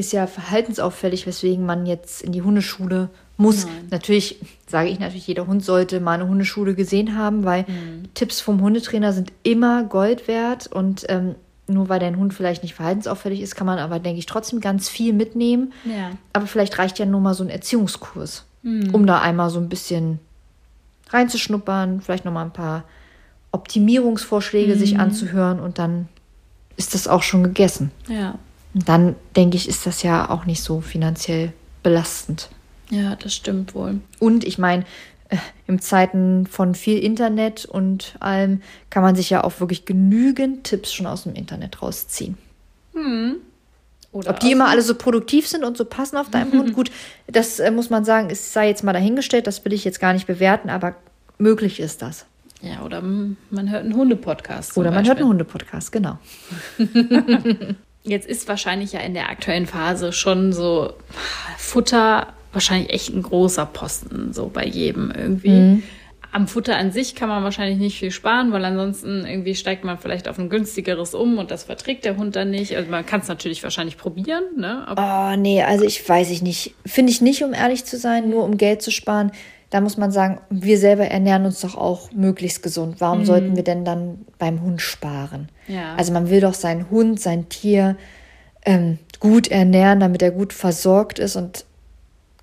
ist ja verhaltensauffällig, weswegen man jetzt in die Hundeschule Muss. Natürlich, sage ich natürlich, jeder Hund sollte mal eine Hundeschule gesehen haben, weil Mhm. Tipps vom Hundetrainer sind immer Gold wert und ähm, nur weil dein Hund vielleicht nicht verhaltensauffällig ist, kann man aber, denke ich, trotzdem ganz viel mitnehmen. Ja. Aber vielleicht reicht ja nur mal so ein Erziehungskurs, Mhm. um da einmal so ein bisschen reinzuschnuppern, vielleicht noch mal ein paar Optimierungsvorschläge sich Mhm. anzuhören und dann ist das auch schon gegessen. Ja. Dann, denke ich, ist das ja auch nicht so finanziell belastend. Ja, das stimmt wohl. Und ich meine, äh, in Zeiten von viel Internet und allem kann man sich ja auch wirklich genügend Tipps schon aus dem Internet rausziehen. Oder Ob die immer alle so produktiv sind und so passen auf deinem Hund, gut, das äh, muss man sagen, es sei jetzt mal dahingestellt, das will ich jetzt gar nicht bewerten, aber möglich ist das. Ja, oder man hört einen Hundepodcast. Oder man hört einen Hundepodcast, genau. Jetzt ist wahrscheinlich ja in der aktuellen Phase schon so Futter wahrscheinlich echt ein großer Posten, so bei jedem irgendwie. Mhm. Am Futter an sich kann man wahrscheinlich nicht viel sparen, weil ansonsten irgendwie steigt man vielleicht auf ein günstigeres um und das verträgt der Hund dann nicht. Also man kann es natürlich wahrscheinlich probieren, ne? Aber Oh, nee, also ich weiß ich nicht. Finde ich nicht, um ehrlich zu sein, nur um Geld zu sparen. Da muss man sagen, wir selber ernähren uns doch auch möglichst gesund. Warum sollten wir denn dann beim Hund sparen? Ja. Also man will doch seinen Hund, sein Tier ähm, gut ernähren, damit er gut versorgt ist und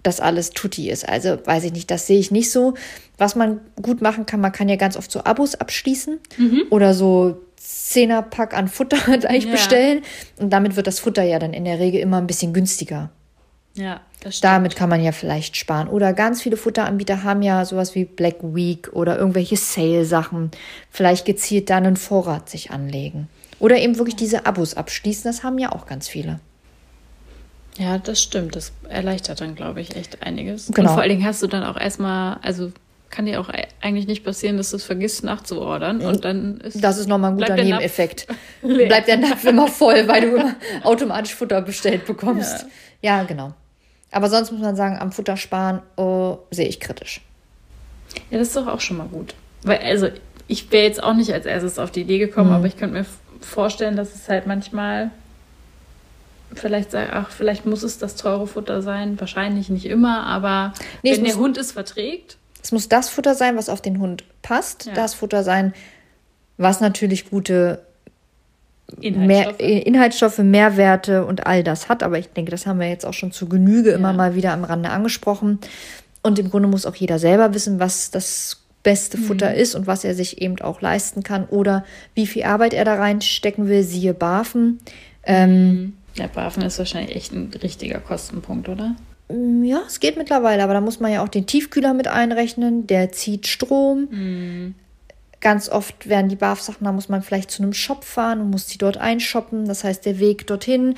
das alles tutti ist. Also weiß ich nicht, das sehe ich nicht so. Was man gut machen kann, man kann ja ganz oft so Abos abschließen oder so Zehnerpack an Futter eigentlich Ja. bestellen und damit wird das Futter ja dann in der Regel immer ein bisschen günstiger. Ja, das stimmt. Damit kann man ja vielleicht sparen. Oder ganz viele Futteranbieter haben ja sowas wie Black Week oder irgendwelche Sale-Sachen. Vielleicht gezielt da einen Vorrat sich anlegen. Oder eben wirklich diese Abos abschließen. Das haben ja auch ganz viele. Ja, das stimmt. Das erleichtert dann, glaube ich, echt einiges. Genau. Und vor allen Dingen hast du dann auch erstmal, also kann dir auch e- eigentlich nicht passieren, dass du es vergisst nachzuordern und dann ist Das ist nochmal ein guter Nebeneffekt. Bleibt der Napf immer voll, weil du immer automatisch Futter bestellt bekommst. Ja, genau. Aber sonst muss man sagen, am Futter sparen oh, sehe ich kritisch. Ja, das ist doch auch schon mal gut. Weil, also, ich wäre jetzt auch nicht als erstes auf die Idee gekommen, Mhm. aber ich könnte mir vorstellen, dass es halt manchmal vielleicht sagt, ach, vielleicht muss es das teure Futter sein. Wahrscheinlich nicht immer, aber Nee, wenn der muss- Hund es verträgt, Es muss das Futter sein, was auf den Hund passt. Ja. Das Futter sein, was natürlich gute Inhaltsstoffe. Mehr, Inhaltsstoffe, Mehrwerte und all das hat. Aber ich denke, das haben wir jetzt auch schon zu Genüge immer Ja. mal wieder am Rande angesprochen. Und im Grunde muss auch jeder selber wissen, was das beste Futter ist und was er sich eben auch leisten kann oder wie viel Arbeit er da reinstecken will, siehe Barfen. Ähm, Der Bafen ist wahrscheinlich echt ein richtiger Kostenpunkt, oder? Mm, Ja, es geht mittlerweile, aber da muss man ja auch den Tiefkühler mit einrechnen. Der zieht Strom. Ganz oft werden die BAF-Sachen, da muss man vielleicht zu einem Shop fahren und muss die dort einshoppen. Das heißt, der Weg dorthin.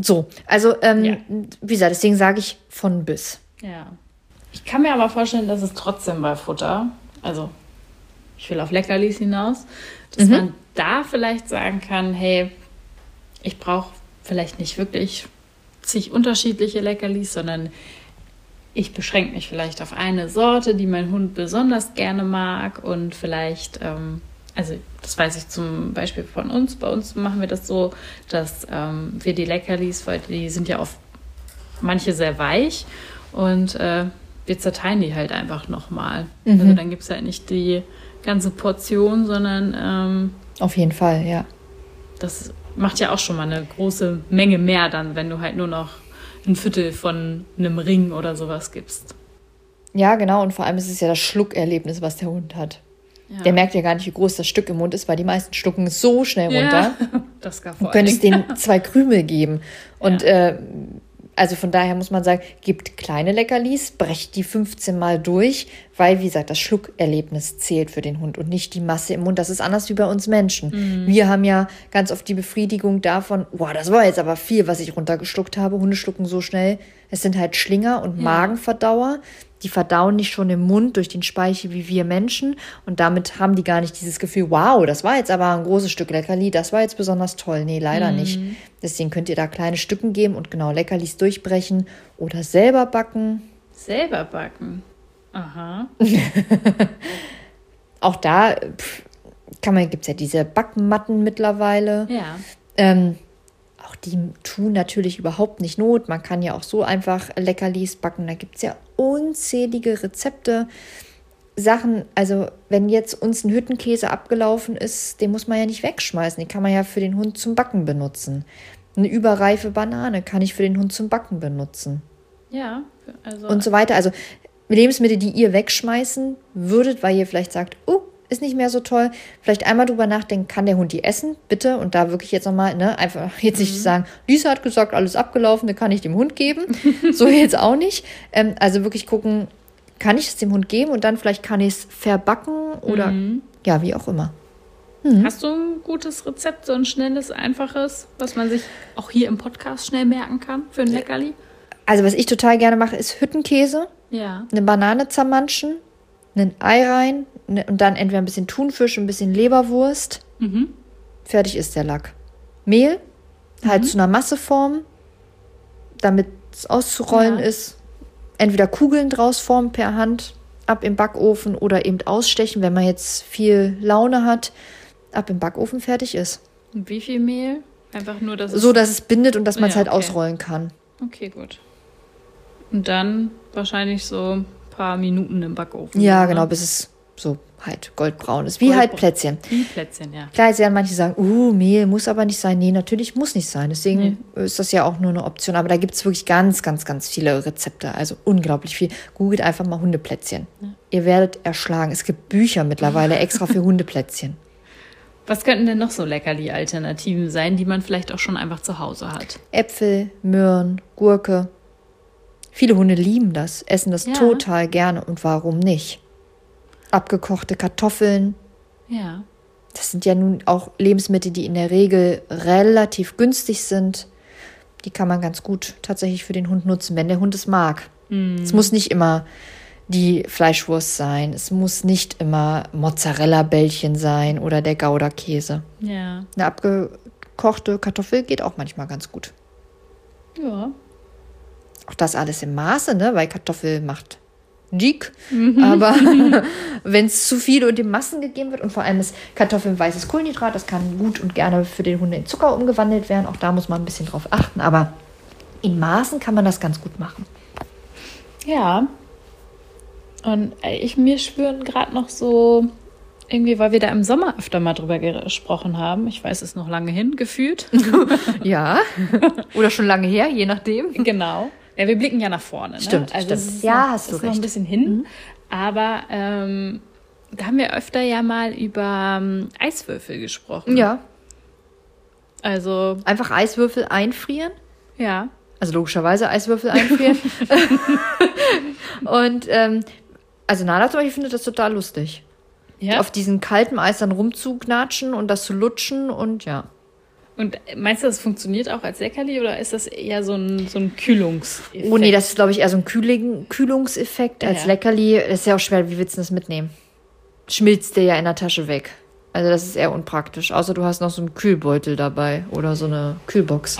So, also, ähm, Ja. wie gesagt, deswegen sage ich von bis. Ja. Ich kann mir aber vorstellen, dass es trotzdem bei Futter, also ich will auf Leckerlis hinaus, dass man da vielleicht sagen kann, hey, ich brauche vielleicht nicht wirklich zig unterschiedliche Leckerlis, sondern ich beschränke mich vielleicht auf eine Sorte, die mein Hund besonders gerne mag und vielleicht, ähm, also das weiß ich zum Beispiel von uns, bei uns machen wir das so, dass ähm, wir die Leckerlis, weil die sind ja oft manche sehr weich und äh, wir zerteilen die halt einfach nochmal. Also dann gibt es halt nicht die ganze Portion, sondern ähm, Auf jeden Fall, ja. das macht ja auch schon mal eine große Menge mehr dann, wenn du halt nur noch ein Viertel von einem Ring oder sowas gibst. Ja, genau. Und vor allem ist es ja das Schluckerlebnis, was der Hund hat. Ja. Der merkt ja gar nicht, wie groß das Stück im Mund ist, weil die meisten schlucken es so schnell runter. Ja, das vor Du könntest denen zwei Krümel geben. Und äh, also von daher muss man sagen, gebt kleine Leckerlis, brecht die 15 Mal durch, weil, wie gesagt, das Schluckerlebnis zählt für den Hund und nicht die Masse im Mund. Das ist anders wie bei uns Menschen. Wir haben ja ganz oft die Befriedigung davon, boah, das war jetzt aber viel, was ich runtergeschluckt habe. Hunde schlucken so schnell. Es sind halt Schlinger und Magenverdauer. Die verdauen nicht schon im Mund durch den Speichel wie wir Menschen. Und damit haben die gar nicht dieses Gefühl, wow, das war jetzt aber ein großes Stück Leckerli, das war jetzt besonders toll. Nee, leider nicht. Deswegen könnt ihr da kleine Stücken geben und genau Leckerlis durchbrechen oder selber backen. Selber backen. Aha. Auch da pff, kann man, gibt's ja diese Backmatten mittlerweile. Ja. Ähm, Auch die tun natürlich überhaupt nicht Not. Man kann ja auch so einfach Leckerlis backen. Da gibt es ja unzählige Rezepte. Sachen, also wenn jetzt uns ein Hüttenkäse abgelaufen ist, den muss man ja nicht wegschmeißen. Den kann man ja für den Hund zum Backen benutzen. Eine überreife Banane kann ich für den Hund zum Backen benutzen. Ja, also. Und so weiter. Also Lebensmittel, die ihr wegschmeißen würdet, weil ihr vielleicht sagt, oh, ist nicht mehr so toll. Vielleicht einmal drüber nachdenken, kann der Hund die essen? Bitte. Und da wirklich jetzt nochmal, ne, einfach jetzt nicht sagen, Lisa hat gesagt, alles abgelaufen, dann kann ich dem Hund geben. so jetzt auch nicht. Ähm, also wirklich gucken, kann ich es dem Hund geben und dann vielleicht kann ich es verbacken oder ja, wie auch immer. Hast du ein gutes Rezept, so ein schnelles, einfaches, was man sich auch hier im Podcast schnell merken kann für ein Leckerli? Also was ich total gerne mache, ist Hüttenkäse, Ja. eine Banane zermanschen, ein Ei rein ne, und dann entweder ein bisschen Thunfisch, ein bisschen Leberwurst. Fertig ist der Lack. Mehl, halt zu einer Masse formen, damit es auszurollen Ja. ist. Entweder Kugeln draus formen per Hand, ab im Backofen oder eben ausstechen, wenn man jetzt viel Laune hat, ab im Backofen fertig ist. Und wie viel Mehl? Einfach nur, dass es. So, dass es bindet und dass man es Ja, halt okay. ausrollen kann. Okay, gut. Und dann wahrscheinlich so ein paar Minuten im Backofen. Ja, oder? genau, bis es so halt goldbraun ist. Wie halt Goldbraun. Plätzchen. Wie Plätzchen, ja. Klar, jetzt werden manche sagen, uh, Mehl muss aber nicht sein. Nee, natürlich muss nicht sein. Deswegen ist das ja auch nur eine Option. Aber da gibt es wirklich ganz, ganz, ganz viele Rezepte. Also unglaublich viel. Googelt einfach mal Hundeplätzchen. Ihr werdet erschlagen. Es gibt Bücher mittlerweile extra für Hundeplätzchen. Was könnten denn noch so Leckerli-Alternativen sein, die man vielleicht auch schon einfach zu Hause hat? Äpfel, Möhren, Gurke. Viele Hunde lieben das, essen das Ja. total gerne. Und warum nicht? Abgekochte Kartoffeln, Ja. Das sind ja nun auch Lebensmittel, die in der Regel relativ günstig sind. Die kann man ganz gut tatsächlich für den Hund nutzen, wenn der Hund es mag. Es muss nicht immer die Fleischwurst sein. Es muss nicht immer Mozzarella-Bällchen sein oder der Gouda-Käse. Ja. Eine abgekochte Kartoffel geht auch manchmal ganz gut. Ja. Auch das alles im Maße, ne? Weil Kartoffel macht dick. Aber wenn es zu viel und in Massen gegeben wird und vor allem ist Kartoffel ein weißes Kohlenhydrat, das kann gut und gerne für den Hund in Zucker umgewandelt werden. Auch da muss man ein bisschen drauf achten. Aber in Maßen kann man das ganz gut machen. Ja. Und äh, ich mir spüren gerade noch so, irgendwie, weil wir da im Sommer öfter mal drüber gesprochen haben. Ich weiß, es ist noch lange hin, gefühlt. Ja. Oder schon lange her, je nachdem. genau. Ja, wir blicken ja nach vorne. Ne? Stimmt, also stimmt. Ja, noch, hast du ist noch ein recht. Mhm. bisschen hin. Aber ähm, da haben wir öfter ja mal über ähm, Eiswürfel gesprochen. Ja. Also, Einfach Eiswürfel einfrieren. ja. Also logischerweise Eiswürfel einfrieren. und ähm, also Nala zum Beispiel findet das total lustig. Ja. Auf diesem kalten Eis dann rumzuknatschen und das zu lutschen und ja. Und meinst du, das funktioniert auch als Leckerli oder ist das eher so ein, so ein Kühlungseffekt? Oh nee, das ist, glaube ich, eher so ein Kühling Kühlungseffekt als Ja. Leckerli. Das ist ja auch schwer, wie willst du das mitnehmen? Schmilzt dir ja in der Tasche weg. Also das ist eher unpraktisch. Außer du hast noch so einen Kühlbeutel dabei oder so eine Kühlbox.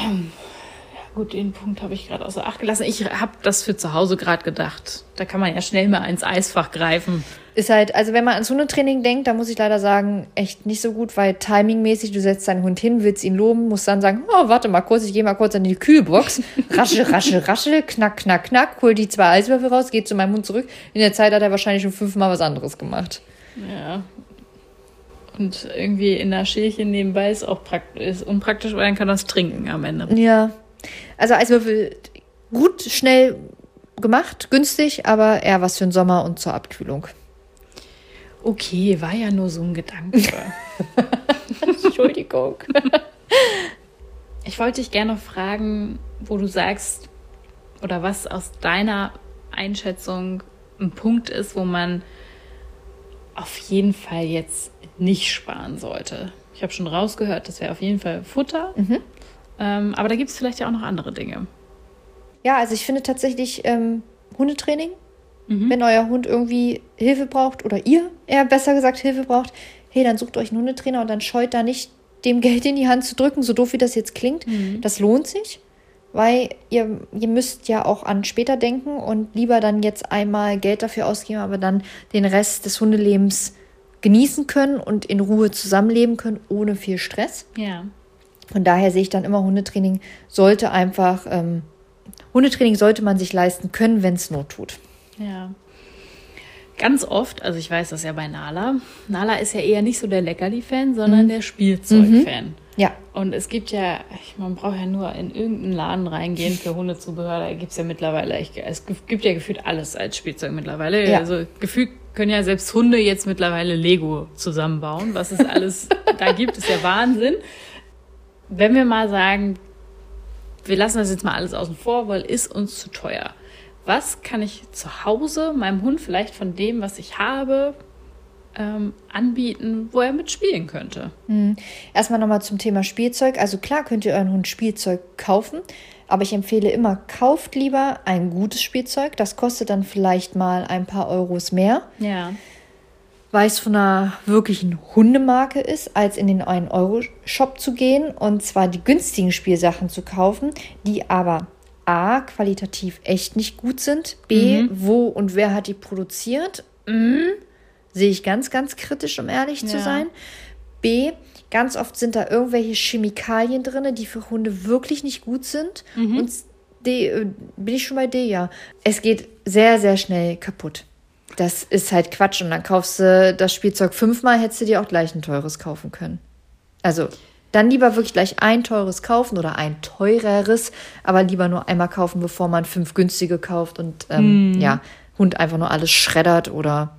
Gut, den Punkt habe ich gerade außer Acht gelassen. Ich habe das für zu Hause gerade gedacht. Da kann man ja schnell mal ins Eisfach greifen. Ist halt, also wenn man ans Hundetraining denkt, da muss ich leider sagen, echt nicht so gut, weil timingmäßig, du setzt deinen Hund hin, willst ihn loben, musst dann sagen, oh, warte mal kurz, ich gehe mal kurz an die Kühlbox. Raschel, raschel, raschel, knack, knack, knack, hol die zwei Eiswürfel raus, geht zu meinem Hund zurück. In der Zeit hat er wahrscheinlich schon fünfmal was anderes gemacht. Ja. Und irgendwie in der Schälchen nebenbei ist auch praktisch, ist unpraktisch, weil dann kann das trinken am Ende. Ja. Also Eiswürfel gut, schnell gemacht, günstig, aber eher was für den Sommer und zur Abkühlung. Okay, war ja nur so ein Gedanke. Entschuldigung. Ich wollte dich gerne fragen, wo du sagst, oder was aus deiner Einschätzung ein Punkt ist, wo man auf jeden Fall jetzt nicht sparen sollte. Ich habe schon rausgehört, das wäre auf jeden Fall Futter. Ähm, aber da gibt es vielleicht ja auch noch andere Dinge. Ja, also ich finde tatsächlich ähm, Hundetraining, wenn euer Hund irgendwie Hilfe braucht oder ihr eher besser gesagt Hilfe braucht, hey, dann sucht euch einen Hundetrainer und dann scheut da nicht dem Geld in die Hand zu drücken, so doof wie das jetzt klingt. Das lohnt sich, weil ihr, ihr müsst ja auch an später denken und lieber dann jetzt einmal Geld dafür ausgeben, aber dann den Rest des Hundelebens genießen können und in Ruhe zusammenleben können, ohne viel Stress. Ja. Von daher sehe ich dann immer, Hundetraining sollte einfach, ähm, Hundetraining sollte man sich leisten können, wenn es Not tut. Ja. Ganz oft, also ich weiß das ja bei Nala, Nala ist ja eher nicht so der Leckerli-Fan, sondern mhm. der Spielzeug-Fan. Mhm. Ja. Und es gibt ja, man braucht ja nur in irgendeinen Laden reingehen für Hundezubehör. Da gibt es ja mittlerweile, es gibt ja gefühlt alles als Spielzeug mittlerweile. Ja. Also gefühlt können ja selbst Hunde jetzt mittlerweile Lego zusammenbauen. Was es alles da gibt, ist ja Wahnsinn. Wenn wir mal sagen, wir lassen das jetzt mal alles außen vor, weil ist uns zu teuer. Was kann ich zu Hause meinem Hund vielleicht von dem, was ich habe, ähm, anbieten, wo er mitspielen könnte. Mhm. Erstmal nochmal zum Thema Spielzeug. Also klar könnt ihr euren Hund Spielzeug kaufen, aber ich empfehle immer, kauft lieber ein gutes Spielzeug. Das kostet dann vielleicht mal ein paar Euros mehr. Ja. Weil es von einer wirklichen Hundemarke ist, als in den 1-Euro-Shop zu gehen und zwar die günstigen Spielsachen zu kaufen, die aber A, qualitativ echt nicht gut sind, B, mhm. wo und wer hat die produziert, mhm Sehe ich ganz, ganz kritisch, um ehrlich ja. zu sein. B, ganz oft sind da irgendwelche Chemikalien drin, die für Hunde wirklich nicht gut sind. Mhm. Und D, äh, bin ich schon bei D, ja. Es geht sehr, sehr schnell kaputt. Das ist halt Quatsch. Und dann kaufst du das Spielzeug fünfmal, hättest du dir auch gleich ein teures kaufen können. Also, dann lieber wirklich gleich ein teures kaufen oder ein teureres, aber lieber nur einmal kaufen, bevor man fünf günstige kauft und ähm, mm. ja, Hund einfach nur alles schreddert oder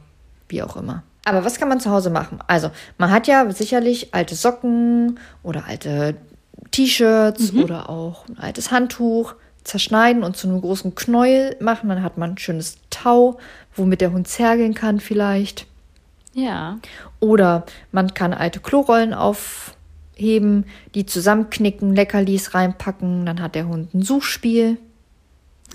wie auch immer. Aber was kann man zu Hause machen? Also, man hat ja sicherlich alte Socken oder alte T-Shirts mhm. oder auch ein altes Handtuch zerschneiden und zu einem großen Knäuel machen. Dann hat man ein schönes Tau, womit der Hund zergeln kann vielleicht. Ja. Oder man kann alte Klorollen aufheben, die zusammenknicken, Leckerlis reinpacken. Dann hat der Hund ein Suchspiel.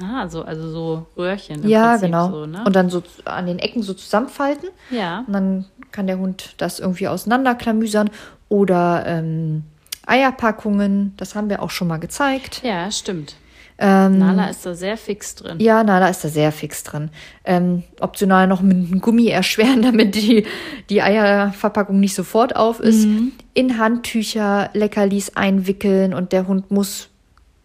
Ah, so, also so Röhrchen. ja, Prinzip genau. So, ne? Und dann so an den Ecken so zusammenfalten. Ja. Und dann kann der Hund das irgendwie auseinanderklamüsern. Oder ähm, Eierpackungen, das haben wir auch schon mal gezeigt. Ja, stimmt. Ähm, Nala ist da sehr fix drin. Ja, Nala ist da sehr fix drin. Ähm, optional noch mit einem Gummi erschweren, damit die, die Eierverpackung nicht sofort auf ist. Mhm. In Handtücher Leckerlis einwickeln und der Hund muss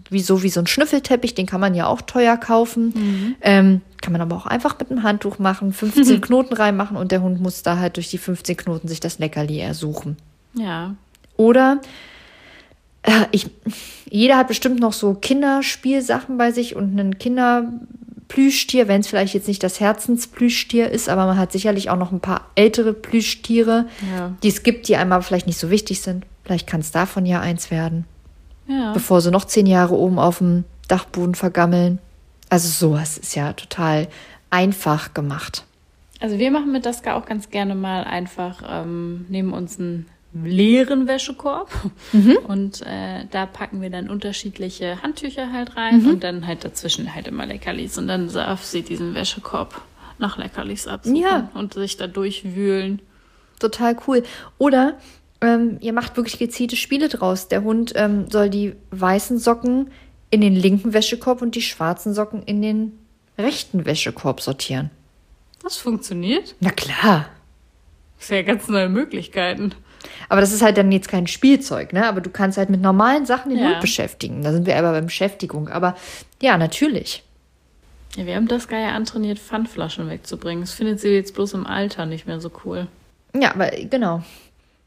wie so wie so ein Schnüffelteppich, den kann man ja auch teuer kaufen. Mhm. Ähm, kann man aber auch einfach mit einem Handtuch machen, 15 Knoten reinmachen und der Hund muss da halt durch die 15 Knoten sich das Leckerli ersuchen. Ja. Oder ich, jeder hat bestimmt noch so Kinderspielsachen bei sich und einen Kinderplüschtier, wenn es vielleicht jetzt nicht das Herzensplüschtier ist, aber man hat sicherlich auch noch ein paar ältere Plüschtiere, ja. die es gibt, die einmal vielleicht nicht so wichtig sind. Vielleicht kann es davon ja eins werden ja. bevor sie noch zehn Jahre oben auf dem Dachboden vergammeln. Also sowas ist ja total einfach gemacht. Also wir machen mit Daska auch ganz gerne mal einfach, ähm, nehmen uns einen leeren Wäschekorb mhm. und äh, da packen wir dann unterschiedliche Handtücher halt rein mhm. und dann halt dazwischen halt immer Leckerlis und dann darf sie diesen Wäschekorb nach Leckerlis absuchen ja. und sich da durchwühlen. Total cool. Oder ähm, ihr macht wirklich gezielte Spiele draus. Der Hund ähm, soll die weißen Socken in den linken Wäschekorb und die schwarzen Socken in den rechten Wäschekorb sortieren. Das funktioniert? Na klar. Das sind ja ganz neue Möglichkeiten. Aber das ist halt dann jetzt kein Spielzeug, ne? Aber du kannst halt mit normalen Sachen den ja. Hund beschäftigen. Da sind wir aber bei Beschäftigung. Aber ja, natürlich. Ja, wir haben das Geil antrainiert, Pfandflaschen wegzubringen. Das findet sie jetzt bloß im Alter nicht mehr so cool. Ja, aber genau.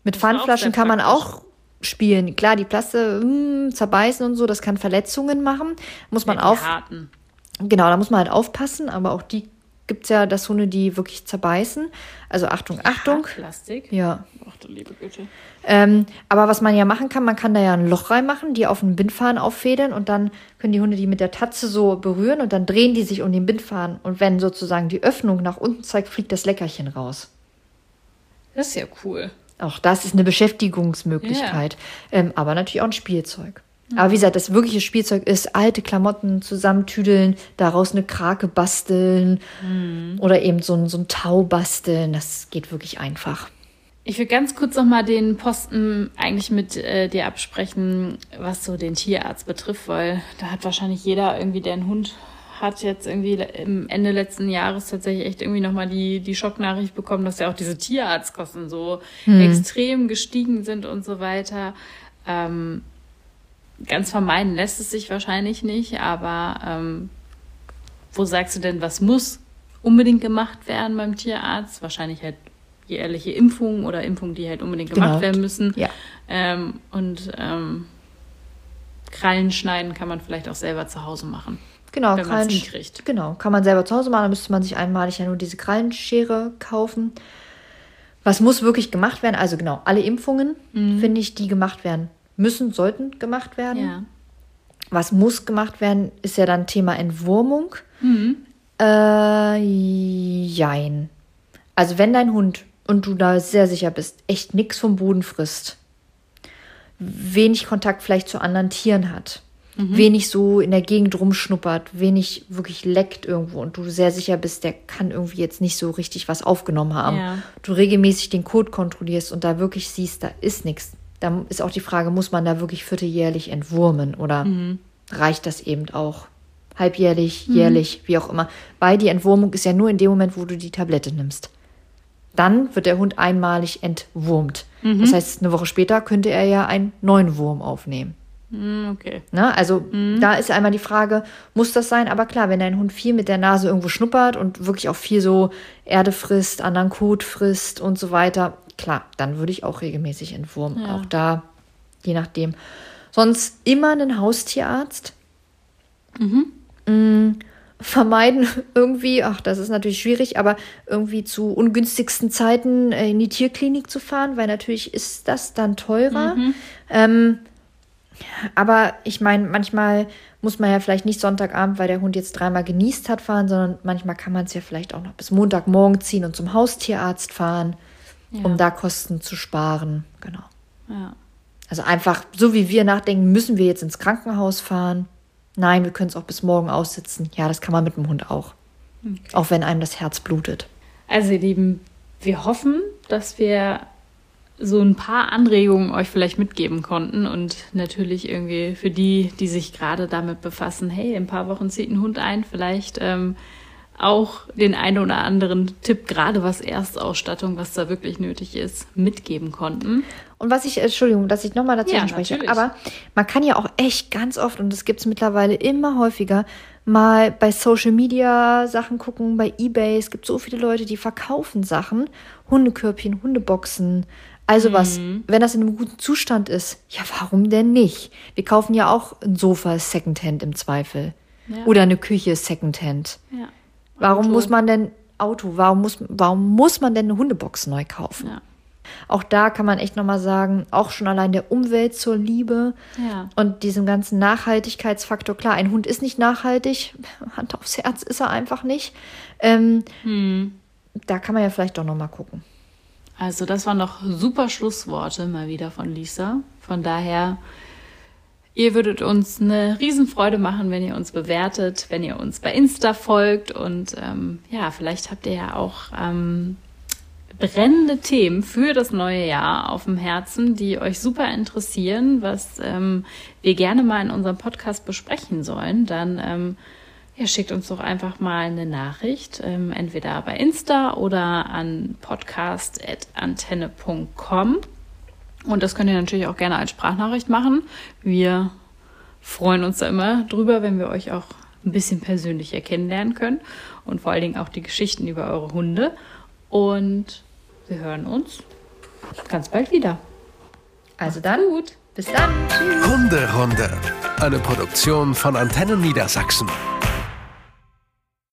Mit Pfandflaschen kann man auch spielen. Klar, die Plaste mh, hm, zerbeißen und so, das kann Verletzungen machen. Muss man auf. Harten. Genau, da muss man halt aufpassen, aber auch die gibt es ja, dass Hunde, die wirklich zerbeißen. Also Achtung, Achtung. Plastik? Ja. Ach du liebe Güte. Ähm, aber was man ja machen kann, man kann da ja ein Loch reinmachen, die auf den Bindfaden auffädeln und dann können die Hunde die mit der Tatze so berühren und dann drehen die sich um den Bindfaden. Und wenn sozusagen die Öffnung nach unten zeigt, fliegt das Leckerchen raus. Das ist ja cool. Auch das ist eine Beschäftigungsmöglichkeit, ja. ähm, aber natürlich auch ein Spielzeug. Mhm. Aber wie gesagt, das wirkliche Spielzeug ist alte Klamotten zusammentüdeln, daraus eine Krake basteln mhm. oder eben so ein, so ein Tau basteln. Das geht wirklich einfach. Ich will ganz kurz noch mal den Posten eigentlich mit äh, dir absprechen, was so den Tierarzt betrifft, weil da hat wahrscheinlich jeder irgendwie, der einen Hund hat jetzt irgendwie im Ende letzten Jahres tatsächlich echt irgendwie nochmal die, die Schocknachricht bekommen, dass ja auch diese Tierarztkosten so hm. extrem gestiegen sind und so weiter. Ähm, ganz vermeiden lässt es sich wahrscheinlich nicht, aber ähm, wo sagst du denn, was muss unbedingt gemacht werden beim Tierarzt? Wahrscheinlich halt jährliche Impfungen oder Impfungen, die halt unbedingt gemacht Genau. werden müssen. Ja. Ähm, und ähm, Krallen schneiden kann man vielleicht auch selber zu Hause machen. Genau, Wenn Krallen- hinkriegt. Genau, kann man selber zu Hause machen, dann müsste man sich einmalig ja nur diese Krallenschere kaufen. Was muss wirklich gemacht werden? Also genau, alle Impfungen, finde ich, die gemacht werden müssen, sollten gemacht werden. Ja. Was muss gemacht werden, ist ja dann Thema Entwurmung. Äh, jein. Also wenn dein Hund, und du da sehr sicher bist, echt nichts vom Boden frisst, wenig Kontakt vielleicht zu anderen Tieren hat, wenig so in der Gegend rumschnuppert, wenig wirklich leckt irgendwo und du sehr sicher bist, der kann irgendwie jetzt nicht so richtig was aufgenommen haben. Ja. Du regelmäßig den Code kontrollierst und da wirklich siehst, da ist nichts. Da ist auch die Frage, muss man da wirklich vierteljährlich entwurmen oder reicht das eben auch halbjährlich, jährlich, wie auch immer? Weil die Entwurmung ist ja nur in dem Moment, wo du die Tablette nimmst. Dann wird der Hund einmalig entwurmt. Das heißt, eine Woche später könnte er ja einen neuen Wurm aufnehmen. Hm, okay. Ne? Also da ist einmal die Frage, muss das sein? Aber klar, wenn dein Hund viel mit der Nase irgendwo schnuppert und wirklich auch viel so Erde frisst, anderen Kot frisst und so weiter, klar, dann würde ich auch regelmäßig entwurmen. Ja. Auch da, je nachdem. Sonst immer einen Haustierarzt. Mm, vermeiden irgendwie, ach, das ist natürlich schwierig, aber irgendwie zu ungünstigsten Zeiten äh, in die Tierklinik zu fahren, weil natürlich ist das dann teurer. Ähm, aber ich meine, manchmal muss man ja vielleicht nicht Sonntagabend, weil der Hund jetzt dreimal genießt hat, fahren, sondern manchmal kann man es ja vielleicht auch noch bis Montagmorgen ziehen und zum Haustierarzt fahren, um da Kosten zu sparen. Genau. Ja. Also einfach, so wie wir nachdenken, müssen wir jetzt ins Krankenhaus fahren? Nein, wir können es auch bis morgen aussitzen. Ja, das kann man mit dem Hund auch. Auch wenn einem das Herz blutet. Also, ihr Lieben, wir hoffen, dass wir so ein paar Anregungen euch vielleicht mitgeben konnten und natürlich irgendwie für die, die sich gerade damit befassen, hey, in ein paar Wochen zieht ein Hund ein, vielleicht ähm, auch den einen oder anderen Tipp, gerade was Erstausstattung, was da wirklich nötig ist, mitgeben konnten. Und was ich, Entschuldigung, dass ich nochmal dazu Ja, spreche, natürlich. aber man kann ja auch echt ganz oft, und das gibt es mittlerweile immer häufiger, mal bei Social Media Sachen gucken, bei Ebay. Es gibt so viele Leute, die verkaufen Sachen, Hundekörbchen, Hundeboxen. Also was, Mhm. wenn das in einem guten Zustand ist, ja, warum denn nicht? Wir kaufen ja auch ein Sofa Secondhand im Zweifel. Ja. Oder eine Küche Secondhand. Ja. Warum muss man denn Auto, warum muss, warum muss man denn eine Hundebox neu kaufen? Ja. Auch da kann man echt nochmal sagen, auch schon allein der Umwelt zur Liebe Ja. und diesem ganzen Nachhaltigkeitsfaktor. Klar, ein Hund ist nicht nachhaltig, Hand aufs Herz ist er einfach nicht. Ähm, Da kann man ja vielleicht doch nochmal gucken. Also das waren noch super Schlussworte mal wieder von Lisa. Von daher, ihr würdet uns eine Riesenfreude machen, wenn ihr uns bewertet, wenn ihr uns bei Insta folgt und ähm, ja, vielleicht habt ihr ja auch ähm, brennende Themen für das neue Jahr auf dem Herzen, die euch super interessieren, was ähm, wir gerne mal in unserem Podcast besprechen sollen. Dann ähm, ja, schickt uns doch einfach mal eine Nachricht, ähm, entweder bei Insta oder an podcast.antenne.com. Und das könnt ihr natürlich auch gerne als Sprachnachricht machen. Wir freuen uns da immer drüber, wenn wir euch auch ein bisschen persönlicher kennenlernen können und vor allen Dingen auch die Geschichten über eure Hunde. Und wir hören uns ganz bald wieder. Also dann, Gut. bis dann. Tschüss. Hunderunde. Eine Produktion von Antennen Niedersachsen.